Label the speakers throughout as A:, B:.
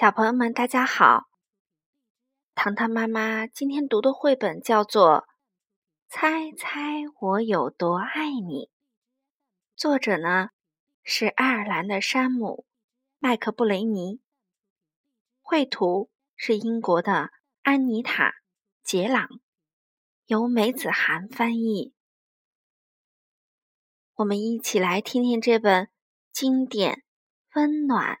A: 小朋友们，大家好！糖糖妈妈今天读的绘本叫做《猜猜我有多爱你》，作者呢是爱尔兰的山姆·麦克布雷尼，绘图是英国的安妮塔·杰朗，由梅子涵翻译。我们一起来听听这本经典、温暖。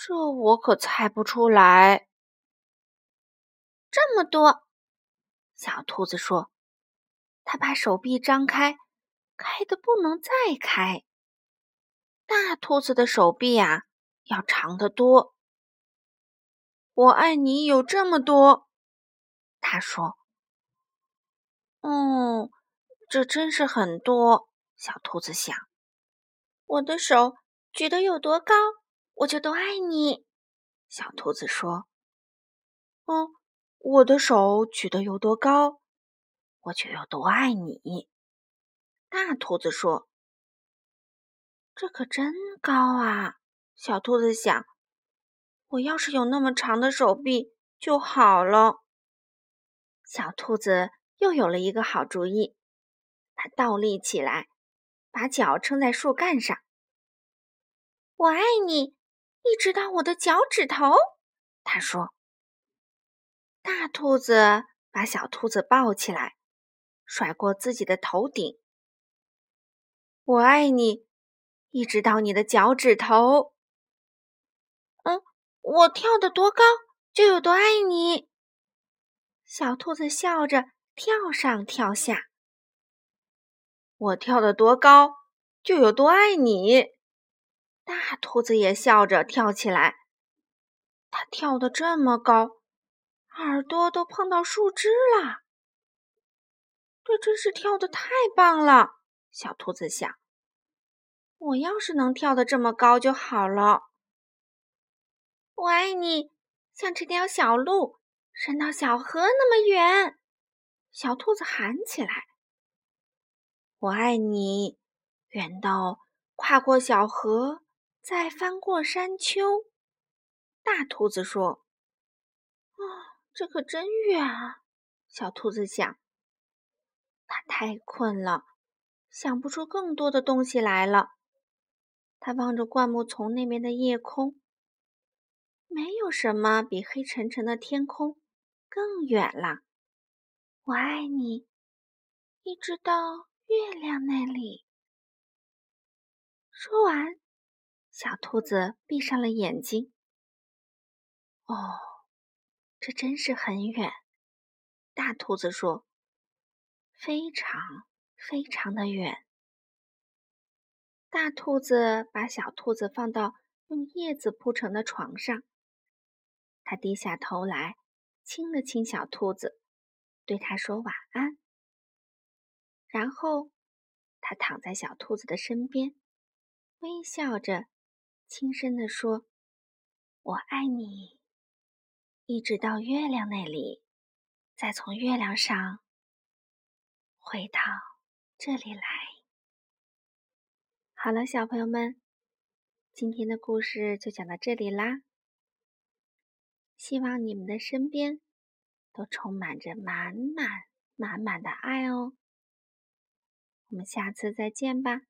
A: 这我可猜不出来。这么多，小兔子说：“它把手臂张开，开的不能再开。大兔子的手臂啊，要长得多。”我爱你有这么多，他说：“哦，这真是很多。”小兔子想：“我的手举得有多高？”我就都爱你，小兔子说：“嗯，我的手举得有多高，我就有多爱你。”大兔子说：“这可真高啊！”小兔子想：“我要是有那么长的手臂就好了。”小兔子又有了一个好主意，它倒立起来，把脚撑在树干上。“我爱你。”一直到我的脚趾头，他说：“大兔子把小兔子抱起来，甩过自己的头顶。我爱你，一直到你的脚趾头。嗯，我跳得多高，就有多爱你。”小兔子笑着跳上跳下。我跳得多高，就有多爱你。大兔子也笑着跳起来，它跳得这么高，耳朵都碰到树枝了。这真是跳得太棒了！小兔子想：“我要是能跳得这么高就好了。”我爱你，像这条小路伸到小河那么远。小兔子喊起来：“我爱你，远到跨过小河。”再翻过山丘，大兔子说：“啊，这可真远啊！”小兔子想，它太困了，想不出更多的东西来了。它望着灌木丛那边的夜空，没有什么比黑沉沉的天空更远了。我爱你，一直到月亮那里。说完。小兔子闭上了眼睛。哦，这真是很远。大兔子说：“非常非常的远。”大兔子把小兔子放到用叶子铺成的床上，它低下头来亲了亲小兔子，对它说晚安。然后，它躺在小兔子的身边，微笑着。轻声地说：“我爱你，一直到月亮那里，再从月亮上回到这里来。”好了，小朋友们，今天的故事就讲到这里啦。希望你们的身边都充满着满满满满的爱哦。我们下次再见吧。